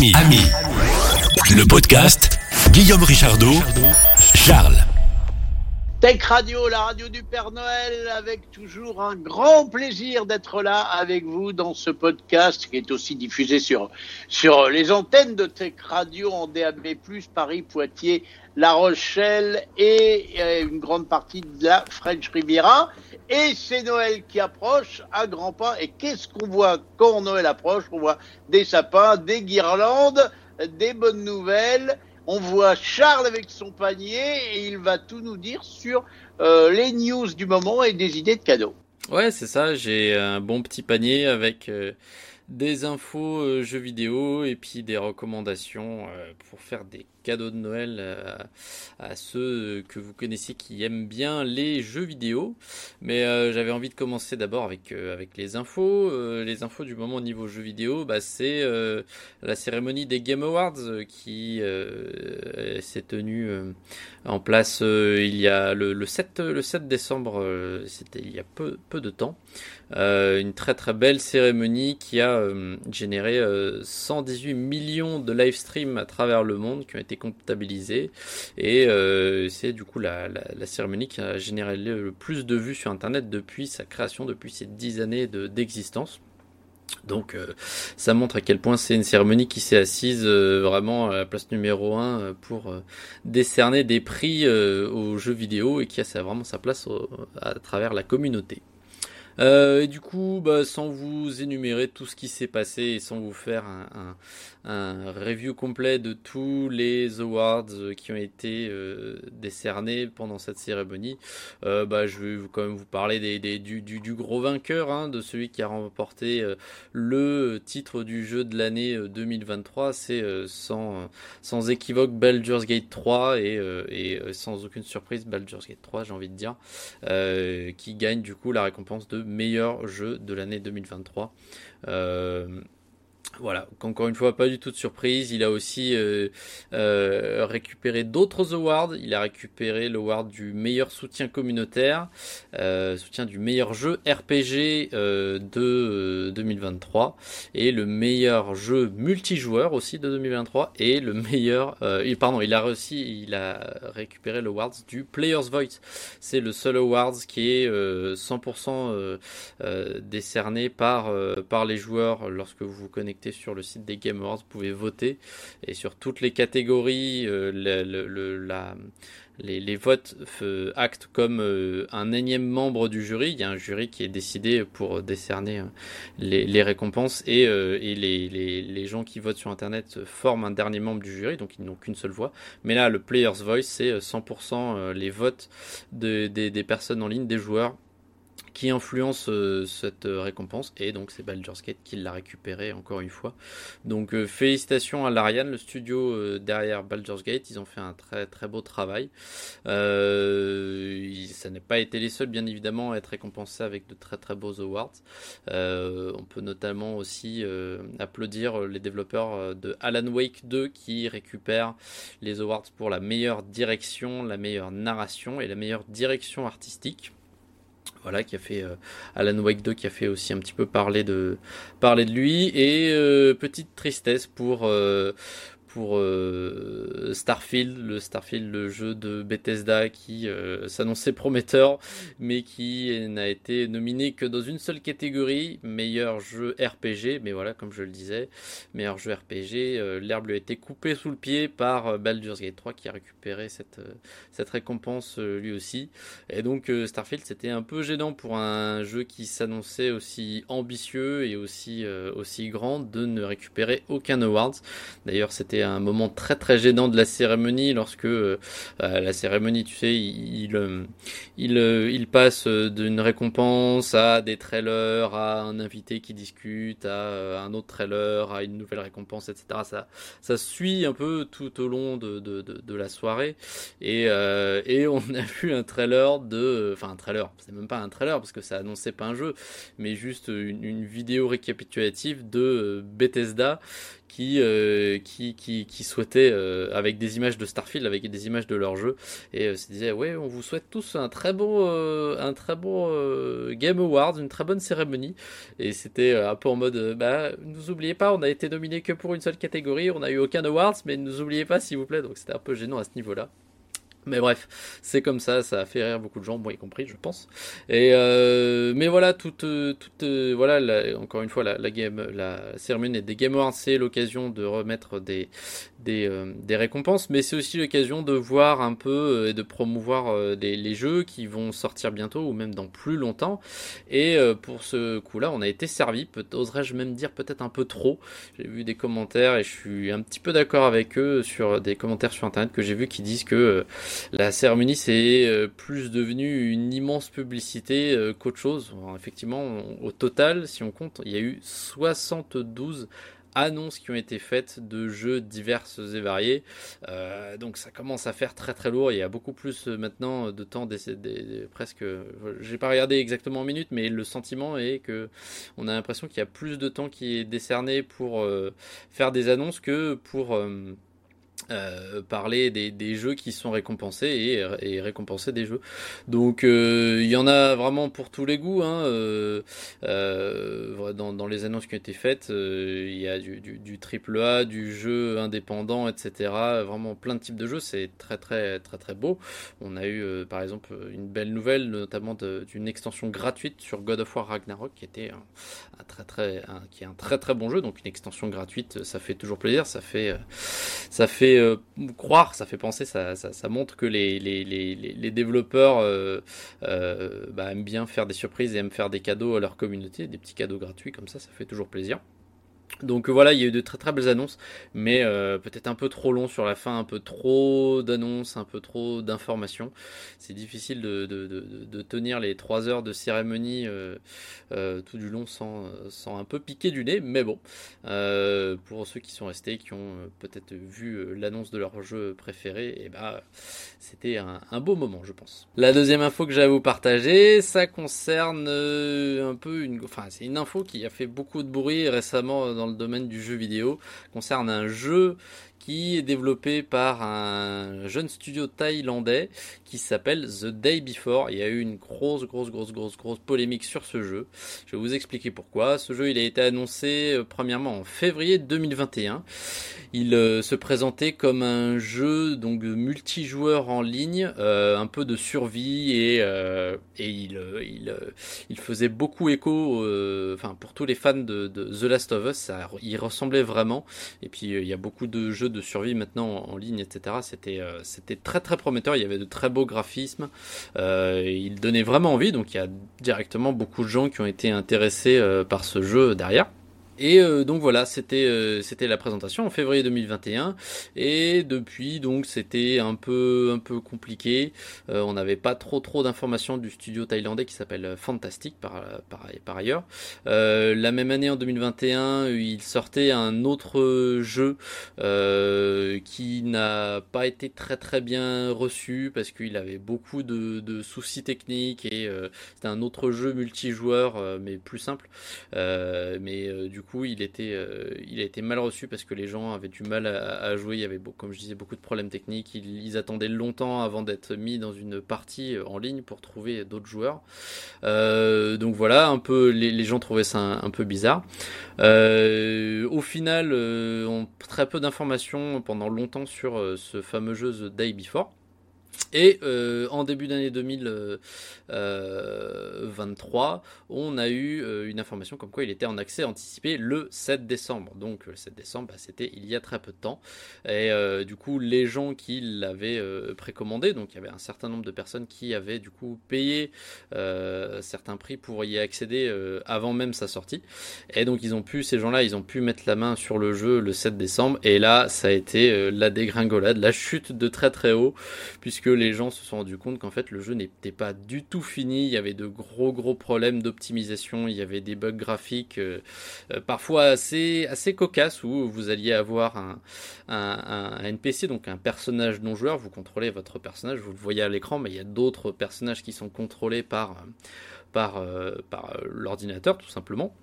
Ami, Ami. Le podcast Guillaume Richardot, Charles. Tech Radio, la radio du Père Noël, avec toujours un grand plaisir d'être là avec vous dans ce podcast qui est aussi diffusé sur, sur les antennes de Tech Radio en DAB+, Paris, Poitiers, La Rochelle et euh, une grande partie de la French Riviera. Et c'est Noël qui approche à grands pas. Et qu'est-ce qu'on voit quand Noël approche? On voit des sapins, des guirlandes, des bonnes nouvelles. On voit Charles avec son panier et il va tout nous dire sur euh, les news du moment et des idées de cadeaux. Ouais, c'est ça. J'ai un bon petit panier avec euh, des infos euh, jeux vidéo et puis des recommandations pour faire des cadeau de Noël euh, à, ceux que vous connaissez qui aiment bien les jeux vidéo. Mais euh, j'avais envie de commencer d'abord avec, euh, avec les infos. les infos du moment au niveau jeux vidéo, bah, c'est la cérémonie des Game Awards qui s'est tenue en place il y a le, le, 7, le 7 décembre, c'était il y a peu, peu de temps. une très très belle cérémonie qui a généré 118 millions de live streams à travers le monde qui ont été comptabilisé et euh, c'est du coup la, cérémonie qui a généré le plus de vues sur internet depuis sa création, depuis ses dix années d'existence. donc euh, ça montre à quel point c'est une cérémonie qui s'est assise euh, vraiment à la place numéro 1 pour décerner des prix aux jeux vidéo et qui a vraiment sa place à travers la communauté. Et du coup, bah, sans vous énumérer tout ce qui s'est passé et sans vous faire un, un review complet de tous les awards euh, qui ont été euh, décernés pendant cette cérémonie. Euh, bah, je vais quand même vous parler des, du, du, gros vainqueur, hein, de celui qui a remporté le titre du jeu de l'année 2023. C'est sans, sans équivoque Baldur's Gate 3 et, et sans aucune surprise Baldur's Gate 3, j'ai envie de dire, qui gagne du coup la récompense de meilleur jeu de l'année 2023. Voilà, encore une fois, pas du tout de surprise. Il a aussi euh, euh, récupéré d'autres awards. Il a récupéré l'award du meilleur soutien communautaire, euh, soutien du meilleur jeu RPG de 2023 et le meilleur jeu multijoueur aussi de 2023 et le meilleur, pardon, il a aussi, il a récupéré l'award du Player's Voice. C'est le seul award qui est 100% décerné par par les joueurs lorsque vous vous connectez sur le site des Game Awards, vous pouvez voter et sur toutes les catégories, euh, les, votes actent comme euh, un énième membre du jury. Il y a un jury qui est décidé pour décerner euh, les, récompenses et, les, gens qui votent sur Internet forment un dernier membre du jury, donc ils n'ont qu'une seule voix. Mais là, le Player's Voice, c'est 100% les votes des personnes en ligne, des joueurs qui influence euh, cette euh, récompense et donc c'est Baldur's Gate qui l'a récupéré encore une fois. Donc euh, félicitations à l'Ariane, le studio derrière Baldur's Gate, ils ont fait un très très beau travail. ça n'a pas été les seuls bien évidemment à être récompensés avec de très très beaux awards. on peut notamment aussi applaudir les développeurs de Alan Wake 2 qui récupèrent les awards pour la meilleure direction, la meilleure narration et la meilleure direction artistique voilà, qui a fait euh, Alan Wake 2, qui a fait aussi un petit peu parler de parler de lui. Et euh, petite tristesse pour euh, pour euh, Starfield, le Starfield, le jeu de Bethesda qui euh, s'annonçait prometteur, mais qui n'a été nominé que dans une seule catégorie, meilleur jeu RPG. Mais voilà, comme je le disais, meilleur jeu RPG, euh, l'herbe lui a été coupée sous le pied par Baldur's Gate 3 qui a récupéré cette, cette récompense lui aussi. Et donc Starfield, c'était un peu gênant pour un jeu qui s'annonçait aussi ambitieux et aussi, aussi grand de ne récupérer aucun award. D'ailleurs, c'était un moment très très gênant de la cérémonie lorsque euh, la cérémonie, tu sais, il, il, euh, il, passe d'une récompense à des trailers, à un invité qui discute, à euh, un autre trailer, à une nouvelle récompense, etc. Ça, ça suit un peu tout au long de, de, de, la soirée. Et, et on a vu un trailer de... Enfin un trailer, c'est même pas un trailer parce que ça annonçait pas un jeu, mais juste une, une vidéo récapitulative de Bethesda qui, euh, qui, qui, qui souhaitaient, avec des images de Starfield, avec des images de leur jeu, et se disaient ouais, on vous souhaite tous un très beau, un très beau Game Awards, une très bonne cérémonie. Et c'était un peu en mode, bah, ne nous oubliez pas, on a été nominé que pour une seule catégorie, on n'a eu aucun awards, mais ne nous oubliez pas s'il vous plaît. Donc c'était un peu gênant à ce niveau-là. Mais bref, c'est comme ça, ça a fait rire beaucoup de gens, moi y compris, je pense. Et euh, mais voilà, toute, toute, voilà, encore une fois, la, la, game, la cérémonie des Game Awards, c'est l'occasion de remettre des des, euh, des récompenses, mais c'est aussi l'occasion de voir un peu euh, et de promouvoir les, les, jeux qui vont sortir bientôt ou même dans plus longtemps. Et pour ce coup-là, on a été servi, oserais-je même dire peut-être un peu trop. J'ai vu des commentaires et je suis un petit peu d'accord avec eux sur des commentaires sur internet que j'ai vu qui disent que la cérémonie c'est euh, plus devenu une immense publicité euh, qu'autre chose. effectivement, au total, si on compte, il y a eu 72 annonces qui ont été faites de jeux diverses et variés. Euh, donc ça commence à faire très très lourd. Il y a beaucoup plus maintenant de temps, presque. J'ai pas regardé exactement en minutes, mais le sentiment est que on a l'impression qu'il y a plus de temps qui est décerné pour faire des annonces que pour parler des, jeux qui sont récompensés et, et récompenser des jeux. Donc euh, il y en a vraiment pour tous les goûts. Hein, euh, euh dans, les annonces qui ont été faites, euh, il y a du, triple A, du jeu indépendant, etc. Vraiment plein de types de jeux. C'est très très très très beau. On a eu par exemple une belle nouvelle, notamment d'une extension gratuite sur God of War Ragnarok, qui était un, très très qui est un très très bon jeu. Donc une extension gratuite, ça fait toujours plaisir. Ça fait ça fait euh, croire, ça fait penser, ça, montre que les développeurs euh, euh, bah, aiment bien faire des surprises et aiment faire des cadeaux à leur communauté, des petits cadeaux gratuits comme ça, ça fait toujours plaisir. Donc voilà, il y a eu de très très belles annonces, mais euh, peut-être un peu trop long sur la fin, un peu trop d'annonces, un peu trop d'informations. C'est difficile de, tenir les trois heures de cérémonie euh, euh, tout du long sans, sans un peu piquer du nez, mais bon, euh, pour ceux qui sont restés, qui ont euh, peut-être vu euh, l'annonce de leur jeu préféré, eh bah c'était un, un, beau moment, je pense. La deuxième info que j'ai à vous partager, ça concerne un peu une, enfin c'est une info qui a fait beaucoup de bruit récemment dans le domaine du jeu vidéo concerne un jeu qui est développé par un jeune studio thaïlandais qui s'appelle The Day Before. Il y a eu une grosse, grosse, grosse, grosse, grosse polémique sur ce jeu. Je vais vous expliquer pourquoi. Ce jeu, il a été annoncé euh, premièrement en février 2021. Il euh, se présentait comme un jeu donc multijoueur en ligne, euh, un peu de survie et, il, faisait beaucoup écho, enfin pour tous les fans de, The Last of Us, il ressemblait vraiment. Et puis il y a beaucoup de jeux de survie maintenant en, ligne, etc. C'était c'était très très prometteur. Il y avait de très beaux graphismes. il donnait vraiment envie. Donc il y a directement beaucoup de gens qui ont été intéressés par ce jeu derrière. Et euh, donc voilà, c'était euh, c'était la présentation en février 2021 et depuis donc c'était un peu un peu compliqué. Euh, on n'avait pas trop trop d'informations du studio thaïlandais qui s'appelle Fantastic par, par par ailleurs. La même année en 2021, il sortait un autre jeu qui n'a pas été très très bien reçu parce qu'il avait beaucoup de, de soucis techniques et c'était un autre jeu multijoueur mais plus simple. mais du coup il était, euh, il a été mal reçu parce que les gens avaient du mal à, jouer. Il y avait, comme je disais, beaucoup de problèmes techniques. Ils, attendaient longtemps avant d'être mis dans une partie euh, en ligne pour trouver d'autres joueurs. Euh, donc voilà, un peu, les, gens trouvaient ça un, peu bizarre. au final, très peu d'informations pendant longtemps sur ce fameux jeu The Day Before. Et euh, en début d'année 2023, euh, on a eu euh, une information comme quoi il était en accès anticipé le 7 décembre. Donc le 7 décembre, bah, c'était il y a très peu de temps. Et euh, du coup, les gens qui l'avaient euh, précommandé, donc il y avait un certain nombre de personnes qui avaient du coup payé euh, certains prix pour y accéder avant même sa sortie. Et donc ils ont pu, ces gens-là, ils ont pu mettre la main sur le jeu le 7 décembre. Et là, ça a été la dégringolade, la chute de très très haut, puisque les gens se sont rendus compte qu'en fait le jeu n'était pas du tout fini, il y avait de gros gros problèmes d'optimisation, il y avait des bugs graphiques euh, euh, parfois assez assez cocasses où vous alliez avoir un, NPC donc un personnage non joueur, vous contrôlez votre personnage, vous le voyez à l'écran, mais il y a d'autres personnages qui sont contrôlés par euh, par l'ordinateur tout simplement.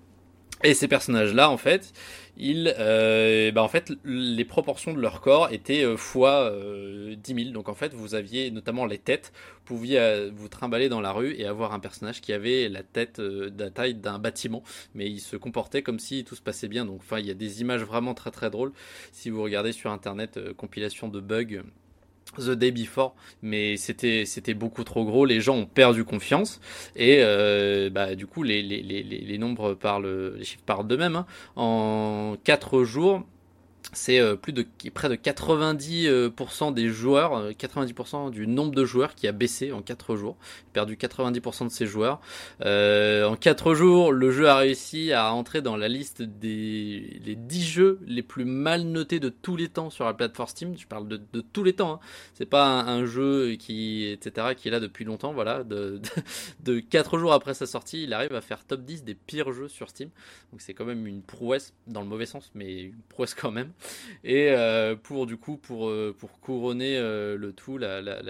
Et ces personnages-là, en fait, ils, euh, bah en fait, les proportions de leur corps étaient euh, fois euh, 10 000. Donc en fait, vous aviez notamment les têtes. Vous pouviez euh, vous trimballer dans la rue et avoir un personnage qui avait la tête euh, de la taille d'un bâtiment, mais il se comportait comme si tout se passait bien. Donc enfin, il y a des images vraiment très très drôles. Si vous regardez sur internet, compilation de bugs The Day Before, mais c'était c'était beaucoup trop gros. Les gens ont perdu confiance et euh, bah, du coup les, les, les, les nombres parlent, les chiffres parlent d'eux-mêmes. Hein. En 4 jours, c'est euh, plus de près de 90% des joueurs, 90% euh, du nombre de joueurs qui a baissé en 4 jours, perdu 90% de ses joueurs. Euh, en 4 jours, le jeu a réussi à entrer dans la liste des les 10 jeux les plus mal notés de tous les temps sur la plateforme Steam. Je parle de, de tous les temps. Hein. C'est pas un, un, jeu qui etc qui est là depuis longtemps. Voilà, de, de, de 4 jours après sa sortie, il arrive à faire top 10 des pires jeux sur Steam. Donc c'est quand même une prouesse dans le mauvais sens, mais une prouesse quand même. Et euh, pour du coup, pour, euh, pour couronner euh, le tout, la, la,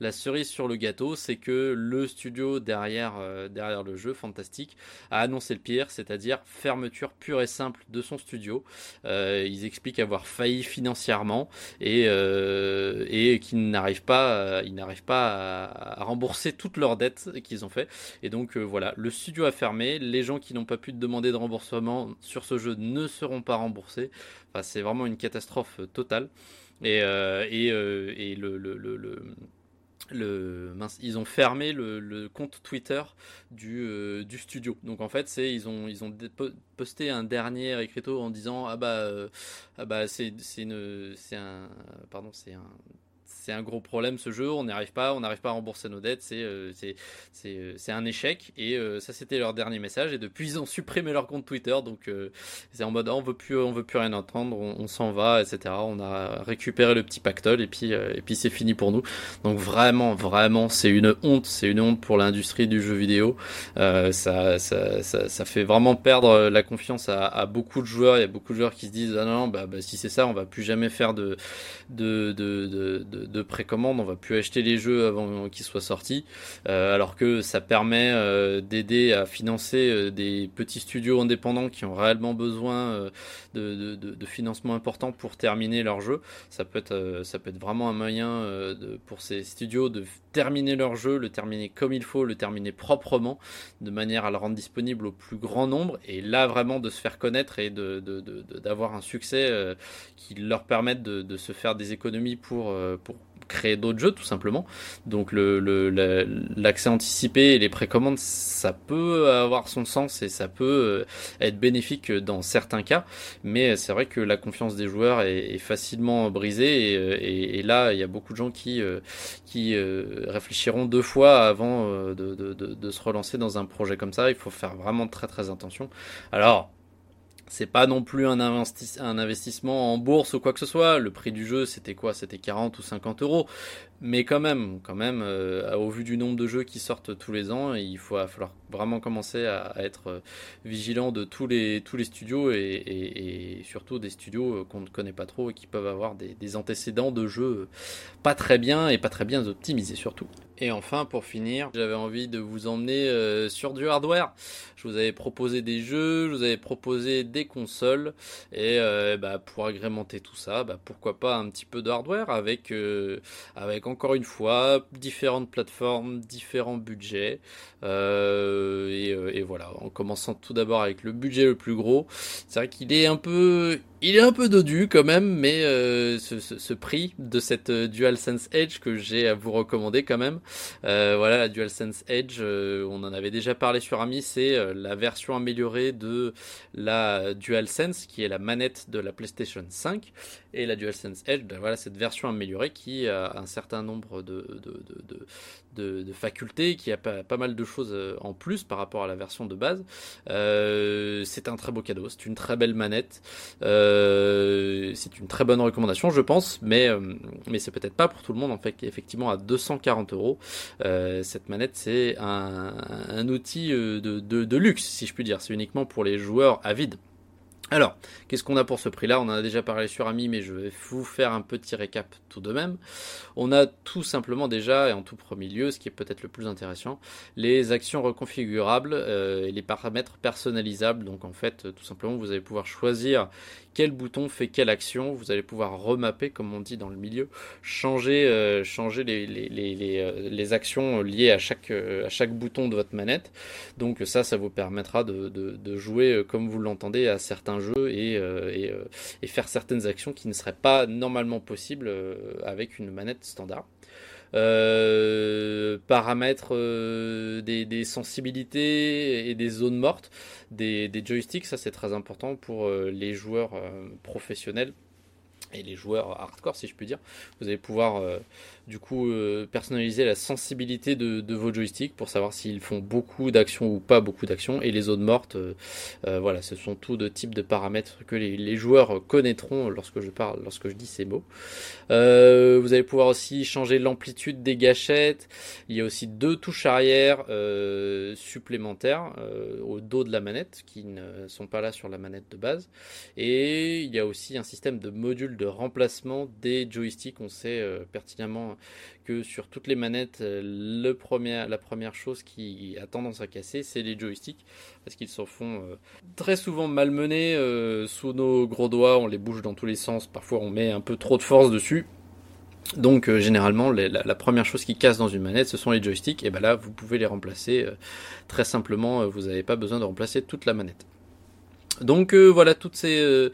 la, cerise sur le gâteau, c'est que le studio derrière, derrière le jeu, Fantastique, a annoncé le pire, c'est-à-dire fermeture pure et simple de son studio. Ils expliquent avoir failli financièrement et, et qu'ils n'arrivent pas, ils n'arrivent pas à, à, rembourser toutes leurs dettes qu'ils ont fait. Et donc voilà, le studio a fermé. Les gens qui n'ont pas pu demander de remboursement sur ce jeu ne seront pas remboursés. C'est vraiment une catastrophe totale. Et, euh, et, euh, et le, le, le, le mince, ils ont fermé le, compte Twitter du, euh, du studio. Donc en fait, c'est ils ont ils ont posté un dernier écriteau en disant ah bah ah bah c'est c'est une c'est un pardon c'est un c'est un gros problème ce jeu, on n'y arrive pas, on n'arrive pas à rembourser nos dettes, c'est euh, euh, c'est un échec. Et euh, ça c'était leur dernier message. Et depuis ils ont supprimé leur compte Twitter, donc euh, c'est en mode oh, on veut plus on veut plus rien entendre, on, s'en va, etc. On a récupéré le petit pactole et puis et puis c'est fini pour nous. Donc vraiment vraiment c'est une honte, c'est une honte pour l'industrie du jeu vidéo. Ça, ça, ça, fait vraiment perdre la confiance à, à, beaucoup de joueurs. Il y a beaucoup de joueurs qui se disent ah non bah, bah si c'est ça on va plus jamais faire de de, de, de, de de précommande, on va plus acheter les jeux avant qu'ils soient sortis, euh, alors que ça permet euh, d'aider à financer euh, des petits studios indépendants qui ont réellement besoin de, de, de, financement important pour terminer leur jeu. Ça peut être, ça peut être vraiment un moyen de, pour ces studios de terminer leur jeu, le terminer comme il faut, le terminer proprement, de manière à le rendre disponible au plus grand nombre, et là vraiment de se faire connaître et de, d'avoir un succès qui leur permette de, se faire des économies pour, pour créer d'autres jeux tout simplement. Donc le, l'accès anticipé et les précommandes, ça peut avoir son sens et ça peut euh, être bénéfique dans certains cas, mais c'est vrai que la confiance des joueurs est, facilement brisée et, euh, et, et, là il y a beaucoup de gens qui, euh, qui réfléchiront deux fois avant de, de, de, de se relancer dans un projet comme ça. Il faut faire vraiment très très attention. Alors c'est pas non plus un, investi un, investissement en bourse ou quoi que ce soit. Le prix du jeu, c'était quoi? C'était 40 ou 50 euros. Mais quand même, quand même, euh, au vu du nombre de jeux qui sortent tous les ans, il faut va falloir vraiment commencer à, être euh, vigilant de tous les tous les studios et, surtout des studios euh, qu'on ne connaît pas trop et qui peuvent avoir des, antécédents de jeux pas très bien et pas très bien optimisés surtout. Et enfin, pour finir, j'avais envie de vous emmener euh, sur du hardware. Je vous avais proposé des jeux, je vous avais proposé des consoles, et euh, bah, pour agrémenter tout ça, bah, pourquoi pas un petit peu de hardware avec, euh, avec encore une fois différentes plateformes, différents budgets. Euh, et, et, voilà, en commençant tout d'abord avec le budget le plus gros. C'est vrai qu'il est un peu il est un peu dodu quand même, mais euh, ce, ce, ce, prix de cette euh, DualSense Edge que j'ai à vous recommander quand même. Euh, voilà, la DualSense Edge, euh, on en avait déjà parlé sur Ami, c'est euh, la version améliorée de la DualSense, qui est la manette de la PlayStation 5. Et la DualSense Edge, ben voilà, cette version améliorée qui a un certain nombre de, facultés, qui a pas, mal de choses en plus par rapport à la version de base. c'est un très beau cadeau, c'est une très belle manette. C'est une très bonne recommandation, je pense, mais, mais c'est peut-être pas pour tout le monde. En fait, effectivement, à 240 euros, euh, cette manette, c'est un, outil de, de, de, luxe, si je puis dire. C'est uniquement pour les joueurs avides. Alors, qu'est-ce qu'on a pour ce prix-là? On en a déjà parlé sur Ami, mais je vais vous faire un petit récap tout de même. On a tout simplement déjà, et en tout premier lieu, ce qui est peut-être le plus intéressant, les actions reconfigurables euh, et les paramètres personnalisables. Donc en fait, tout simplement, vous allez pouvoir choisir quel bouton fait quelle action. Vous allez pouvoir remapper, comme on dit dans le milieu, changer, euh, les, euh, actions liées à chaque, bouton de votre manette. Donc ça, ça vous permettra de jouer comme vous l'entendez à certains jeu et, euh, euh, et, faire certaines actions qui ne seraient pas normalement possibles euh, avec une manette standard. paramètres des, sensibilités et des zones mortes des joysticks, ça c'est très important pour les joueurs professionnels et les joueurs hardcore si je puis dire. Vous allez pouvoir du coup euh, personnaliser la sensibilité de, vos joysticks pour savoir s'ils font beaucoup d'actions ou pas beaucoup d'actions. Et les zones mortes euh, euh, voilà ce sont tout de types de paramètres que les, joueurs connaîtront lorsque je parle lorsque je dis ces mots. Vous allez pouvoir aussi changer l'amplitude des gâchettes. Il y a aussi deux touches arrière supplémentaires au dos de la manette qui ne sont pas là sur la manette de base. Et il y a aussi un système de module de remplacement des joysticks. On sait pertinemment que sur toutes les manettes, euh, la première chose qui a tendance à casser, c'est les joysticks, parce qu'ils s'en font euh, très souvent malmenés euh, sous nos gros doigts, on les bouge dans tous les sens, parfois on met un peu trop de force dessus. Donc généralement la, première chose qui casse dans une manette ce sont les joysticks. Et ben là vous pouvez les remplacer très simplement. Vous n'avez pas besoin de remplacer toute la manette. Donc voilà toutes ces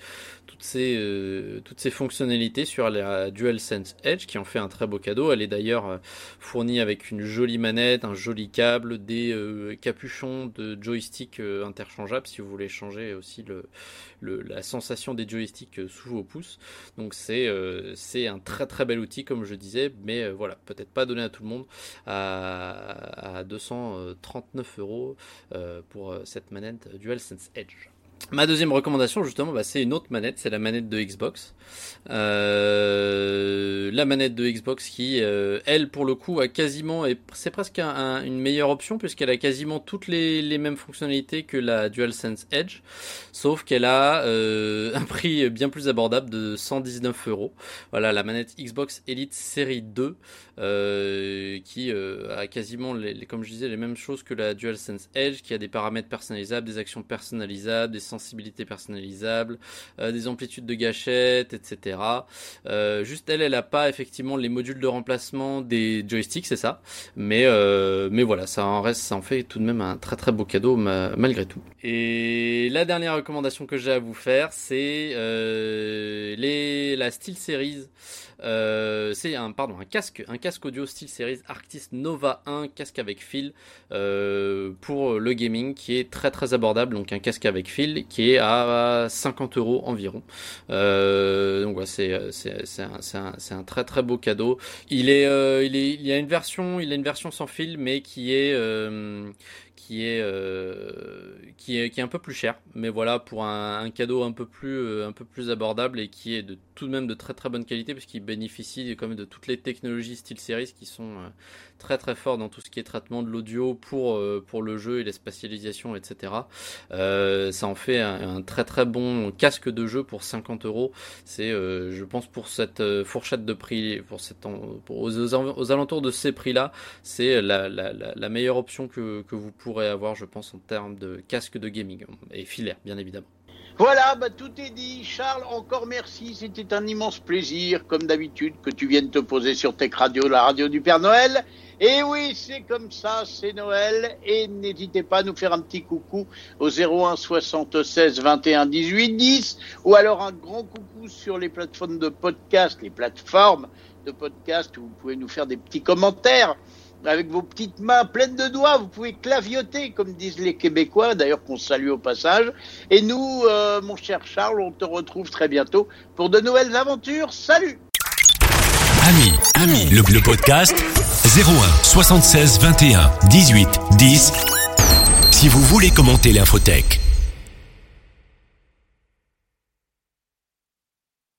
euh, toutes ces fonctionnalités sur la DualSense Edge qui en fait un très beau cadeau. Elle est d'ailleurs euh, fournie avec une jolie manette, un joli câble, des euh, capuchons de joystick interchangeables si vous voulez changer aussi la sensation des joysticks sous vos pouces. Donc c'est un très très bel outil comme je disais, mais voilà, peut-être pas donné à tout le monde à 239 euros pour cette manette DualSense Edge. Ma deuxième recommandation, justement, bah, c'est une autre manette, c'est la manette de Xbox. Euh, la manette de Xbox qui, euh, elle, pour le coup, a quasiment, c'est presque une meilleure option puisqu'elle a quasiment toutes les, mêmes fonctionnalités que la DualSense Edge, sauf qu'elle a euh, un prix bien plus abordable de 119 euros. Voilà, la manette Xbox Elite Série 2, qui a quasiment, comme je disais, les mêmes choses que la DualSense Edge, qui a des paramètres personnalisables, des actions personnalisables, des sensibilité personnalisable, euh, des amplitudes de gâchettes, etc. Euh, juste elle, elle a pas effectivement les modules de remplacement des joysticks, c'est ça. Mais euh, mais voilà, ça en reste, ça en fait tout de même un très très beau cadeau malgré tout. Et la dernière recommandation que j'ai à vous faire, c'est la Steel Series. C'est un pardon un casque un casque audio style Series Arctis Nova 1 casque avec fil pour le gaming qui est très très abordable donc un casque avec fil qui est à 50 euros environ. Euh, donc voilà c'est un, un, un, très très beau cadeau. Il est il est il y a une version il a une version sans fil mais qui est qui est, euh, qui est qui est un peu plus cher, mais voilà pour un, cadeau un peu plus euh, un peu plus abordable et qui est de tout de même de très très bonne qualité puisqu'il bénéficie quand même de toutes les technologies style series qui sont euh, très très fortes dans tout ce qui est traitement de l'audio pour pour le jeu et la spatialisation etc. ça en fait un, très très bon casque de jeu pour 50 euros. C'est je pense pour cette fourchette de prix pour cette pour, aux, aux, alentours de ces prix là c'est la meilleure option que, que vous pourrez avoir, je pense, en termes de casque de gaming et filaire, bien évidemment. Voilà, bah, tout est dit. Charles, encore merci. C'était un immense plaisir, comme d'habitude, que tu viennes te poser sur Tech Radio, la radio du Père Noël. Et oui, c'est comme ça, c'est Noël. Et n'hésitez pas à nous faire un petit coucou au 01 76 21 18 10 ou alors un grand coucou sur les plateformes de podcast, les plateformes de podcast où vous pouvez nous faire des petits commentaires avec vos petites mains pleines de doigts, vous pouvez clavioter, comme disent les Québécois, d'ailleurs qu'on salue au passage. Et nous, euh, mon cher Charles, on te retrouve très bientôt pour de nouvelles aventures. Salut Ami, ami, le, le podcast 01 76 21 18 10. Si vous voulez commenter l'infotech.